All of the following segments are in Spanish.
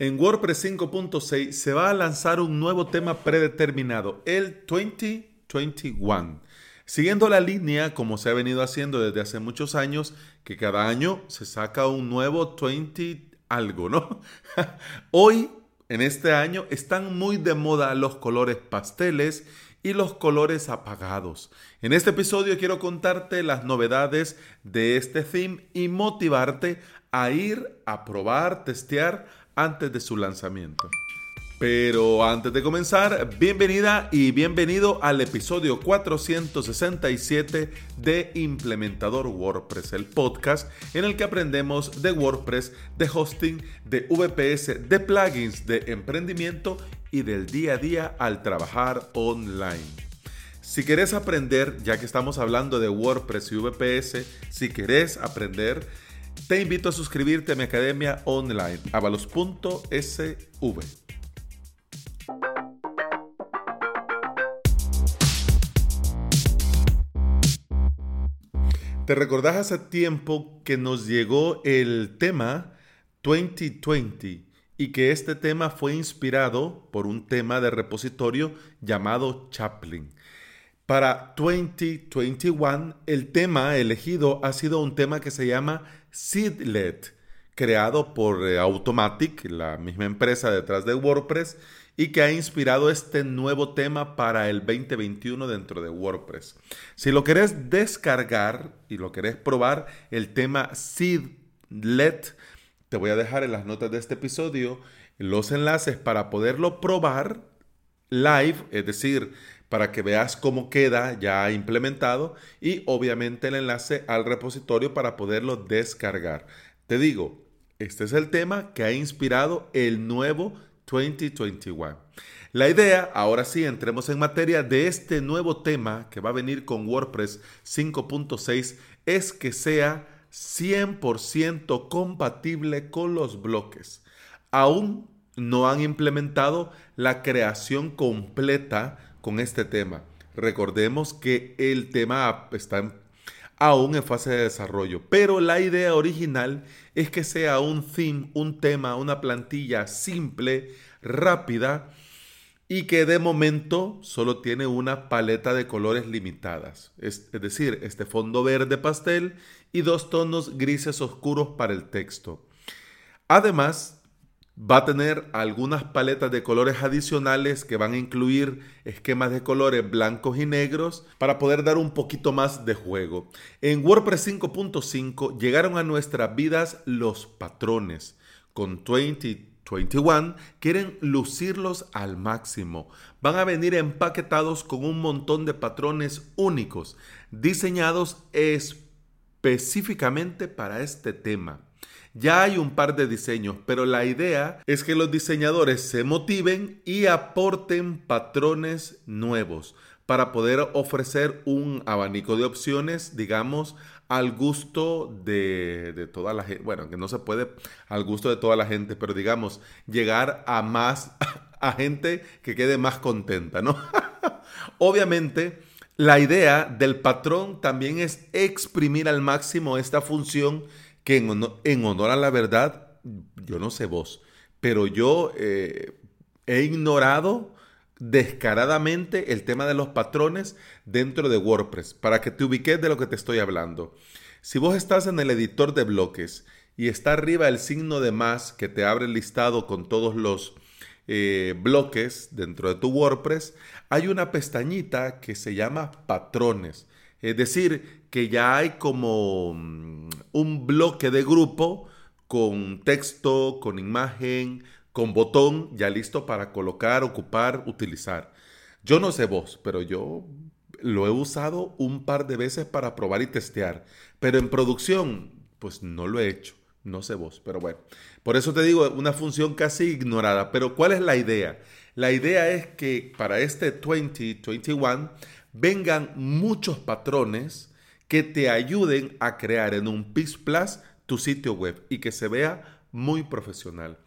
En WordPress 5.6 se va a lanzar un nuevo tema predeterminado, el 2021. Siguiendo la línea, como se ha venido haciendo desde hace muchos años, que cada año se saca un nuevo 20 algo, ¿no? Hoy, en este año, están muy de moda los colores pasteles y los colores apagados. En este episodio quiero contarte las novedades de este theme y motivarte a ir a probar, testear antes de su lanzamiento. Pero antes de comenzar, bienvenida y bienvenido al episodio 467 de Implementador WordPress, el podcast en el que aprendemos de WordPress, de hosting, de VPS, de plugins, de emprendimiento y del día a día al trabajar online. Si quieres aprender, ya que estamos hablando de WordPress y VPS, si quieres aprender, te invito a suscribirte a mi academia online, avalos.sv. ¿Te recordás hace tiempo que nos llegó el tema 2020 y que este tema fue inspirado por un tema de repositorio llamado Chaplin? Para 2021, el tema elegido ha sido un tema que se llama Seedlet, creado por eh, Automatic, la misma empresa detrás de WordPress, y que ha inspirado este nuevo tema para el 2021 dentro de WordPress. Si lo querés descargar y lo querés probar, el tema Seedlet, te voy a dejar en las notas de este episodio los enlaces para poderlo probar live, es decir, para que veas cómo queda ya implementado y obviamente el enlace al repositorio para poderlo descargar. Te digo, este es el tema que ha inspirado el nuevo 2021. La idea, ahora sí, entremos en materia de este nuevo tema que va a venir con WordPress 5.6 es que sea 100% compatible con los bloques. Aún no han implementado la creación completa con este tema. Recordemos que el tema está aún en fase de desarrollo, pero la idea original es que sea un theme, un tema, una plantilla simple, rápida y que de momento solo tiene una paleta de colores limitadas, es, es decir, este fondo verde pastel y dos tonos grises oscuros para el texto. Además, Va a tener algunas paletas de colores adicionales que van a incluir esquemas de colores blancos y negros para poder dar un poquito más de juego. En WordPress 5.5 llegaron a nuestras vidas los patrones. Con 2021 quieren lucirlos al máximo. Van a venir empaquetados con un montón de patrones únicos, diseñados específicamente para este tema. Ya hay un par de diseños, pero la idea es que los diseñadores se motiven y aporten patrones nuevos para poder ofrecer un abanico de opciones, digamos, al gusto de, toda la gente. Bueno, que no se puede al gusto de toda la gente, pero digamos, llegar a más, a gente que quede más contenta, ¿no? Obviamente, la idea del patrón también es exprimir al máximo esta función que en honor, a la verdad, yo no sé vos, pero yo eh, he ignorado descaradamente el tema de los patrones dentro de WordPress, para que te ubiques de lo que te estoy hablando. Si vos estás en el editor de bloques y está arriba el signo de más que te abre el listado con todos los eh, bloques dentro de tu WordPress, hay una pestañita que se llama patrones. Es decir, que ya hay como mm, un bloque de grupo con texto, con imagen, con botón ya listo para colocar, ocupar, utilizar. Yo no sé vos, pero yo lo he usado un par de veces para probar y testear. Pero en producción, pues no lo he hecho. No sé vos, pero bueno. Por eso te digo, una función casi ignorada. Pero ¿cuál es la idea? La idea es que para este 2021 vengan muchos patrones que te ayuden a crear en un PIS Plus tu sitio web y que se vea muy profesional.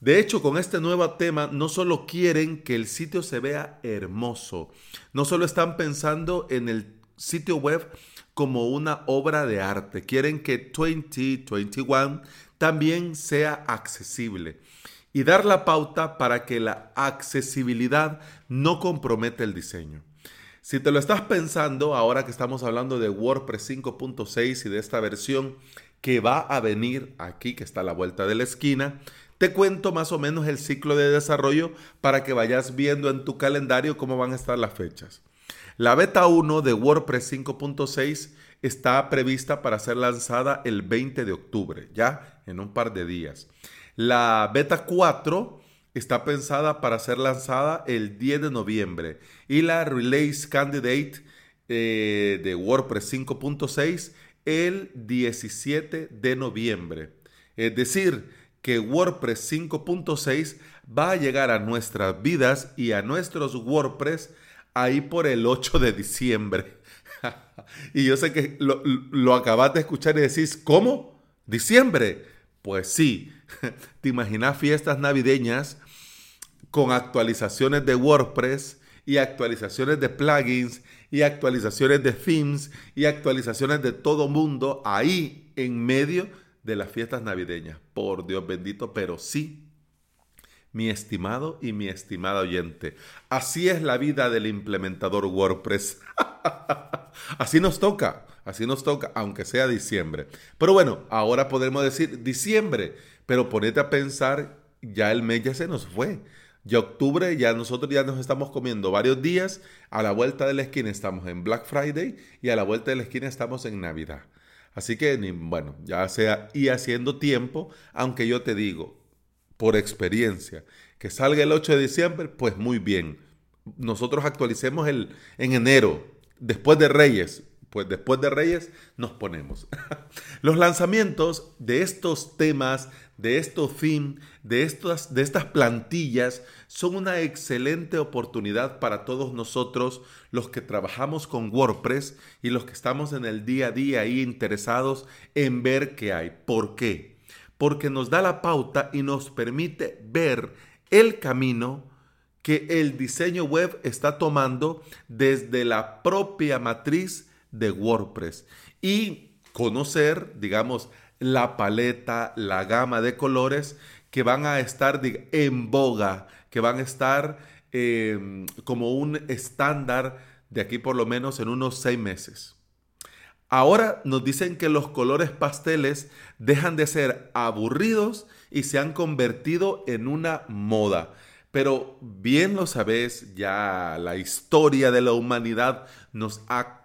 De hecho, con este nuevo tema no solo quieren que el sitio se vea hermoso, no solo están pensando en el sitio web como una obra de arte, quieren que 2021 también sea accesible. y dar la pauta para que la accesibilidad no comprometa el diseño. Si te lo estás pensando, ahora que estamos hablando de WordPress 5.6 y de esta versión que va a venir aquí, que está a la vuelta de la esquina, te cuento más o menos el ciclo de desarrollo para que vayas viendo en tu calendario cómo van a estar las fechas. La beta 1 de WordPress 5.6 está prevista para ser lanzada el 20 de octubre, ya en un par de días. La beta 4 está pensada para ser lanzada el 10 de noviembre y la Release Candidate eh, de WordPress 5.6 el 17 de noviembre. Es decir, que WordPress 5.6 va a llegar a nuestras vidas y a nuestros WordPress ahí por el 8 de diciembre. y yo sé que lo, lo acabas de escuchar y decís, ¿cómo? ¿Diciembre? Pues sí. ¿Te imaginas fiestas navideñas con actualizaciones de WordPress y actualizaciones de plugins y actualizaciones de themes y actualizaciones de todo mundo ahí en medio de las fiestas navideñas? Por Dios bendito, pero sí mi estimado y mi estimada oyente. Así es la vida del implementador WordPress. así nos toca, así nos toca, aunque sea diciembre. Pero bueno, ahora podemos decir diciembre, pero ponete a pensar, ya el mes ya se nos fue. Ya octubre, ya nosotros ya nos estamos comiendo varios días. A la vuelta de la esquina estamos en Black Friday y a la vuelta de la esquina estamos en Navidad. Así que, bueno, ya sea y haciendo tiempo, aunque yo te digo, por experiencia. Que salga el 8 de diciembre, pues muy bien. Nosotros actualicemos el, en enero, después de Reyes. Pues después de Reyes nos ponemos. Los lanzamientos de estos temas, de estos themes, de, estas, de estas plantillas, son una excelente oportunidad para todos nosotros, los que trabajamos con WordPress y los que estamos en el día a día ahí interesados en ver qué hay. ¿Por qué? porque nos da la pauta y nos permite ver el camino que el diseño web está tomando desde la propia matriz de WordPress y conocer, digamos, la paleta, la gama de colores que van a estar en boga, que van a estar em, como un estándar de aquí por lo menos en unos seis meses. Ahora nos dicen que los colores pasteles dejan de ser aburridos y se han convertido en una moda. Pero bien lo sabes, ya la historia de la humanidad nos ha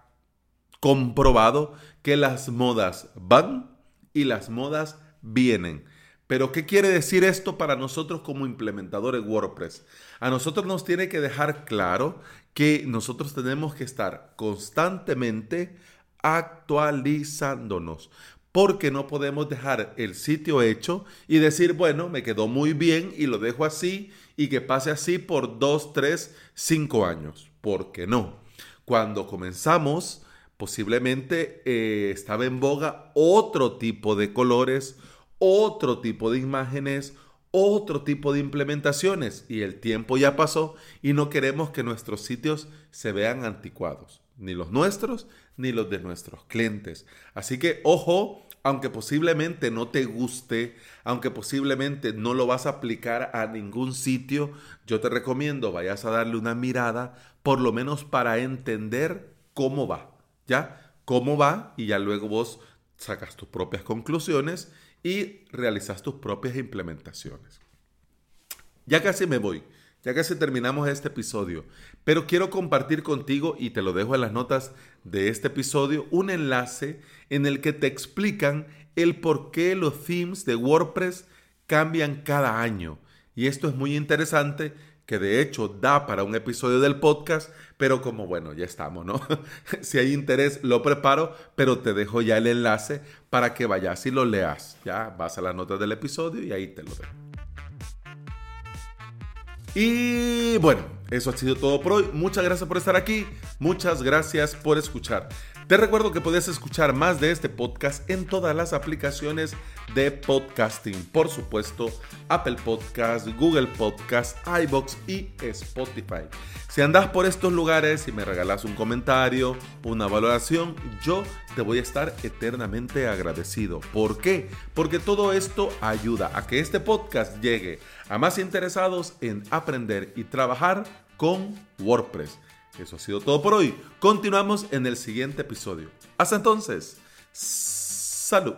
comprobado que las modas van y las modas vienen. Pero ¿qué quiere decir esto para nosotros como implementadores WordPress? A nosotros nos tiene que dejar claro que nosotros tenemos que estar constantemente actualizándonos, porque no podemos dejar el sitio hecho y decir, bueno, me quedó muy bien y lo dejo así y que pase así por dos, tres, cinco años. porque no? Cuando comenzamos, posiblemente eh, estaba en boga otro tipo de colores, otro tipo de imágenes, otro tipo de implementaciones y el tiempo ya pasó y no queremos que nuestros sitios se vean anticuados, ni los nuestros ni los de nuestros clientes. Así que ojo, aunque posiblemente no te guste, aunque posiblemente no lo vas a aplicar a ningún sitio, yo te recomiendo vayas a darle una mirada, por lo menos para entender cómo va, ¿ya? Cómo va y ya luego vos sacas tus propias conclusiones y realizas tus propias implementaciones. Ya casi me voy. Ya casi terminamos este episodio, pero quiero compartir contigo, y te lo dejo en las notas de este episodio, un enlace en el que te explican el por qué los themes de WordPress cambian cada año. Y esto es muy interesante, que de hecho da para un episodio del podcast, pero como bueno, ya estamos, ¿no? si hay interés, lo preparo, pero te dejo ya el enlace para que vayas y lo leas. Ya vas a las notas del episodio y ahí te lo dejo. Y bueno, eso ha sido todo por hoy. Muchas gracias por estar aquí. Muchas gracias por escuchar. Te recuerdo que puedes escuchar más de este podcast en todas las aplicaciones de podcasting. Por supuesto, Apple Podcast, Google Podcast, iBox y Spotify. Si andas por estos lugares y me regalas un comentario, una valoración, yo te voy a estar eternamente agradecido. ¿Por qué? Porque todo esto ayuda a que este podcast llegue a más interesados en aprender y trabajar con WordPress. Eso ha sido todo por hoy. Continuamos en el siguiente episodio. Hasta entonces, salud.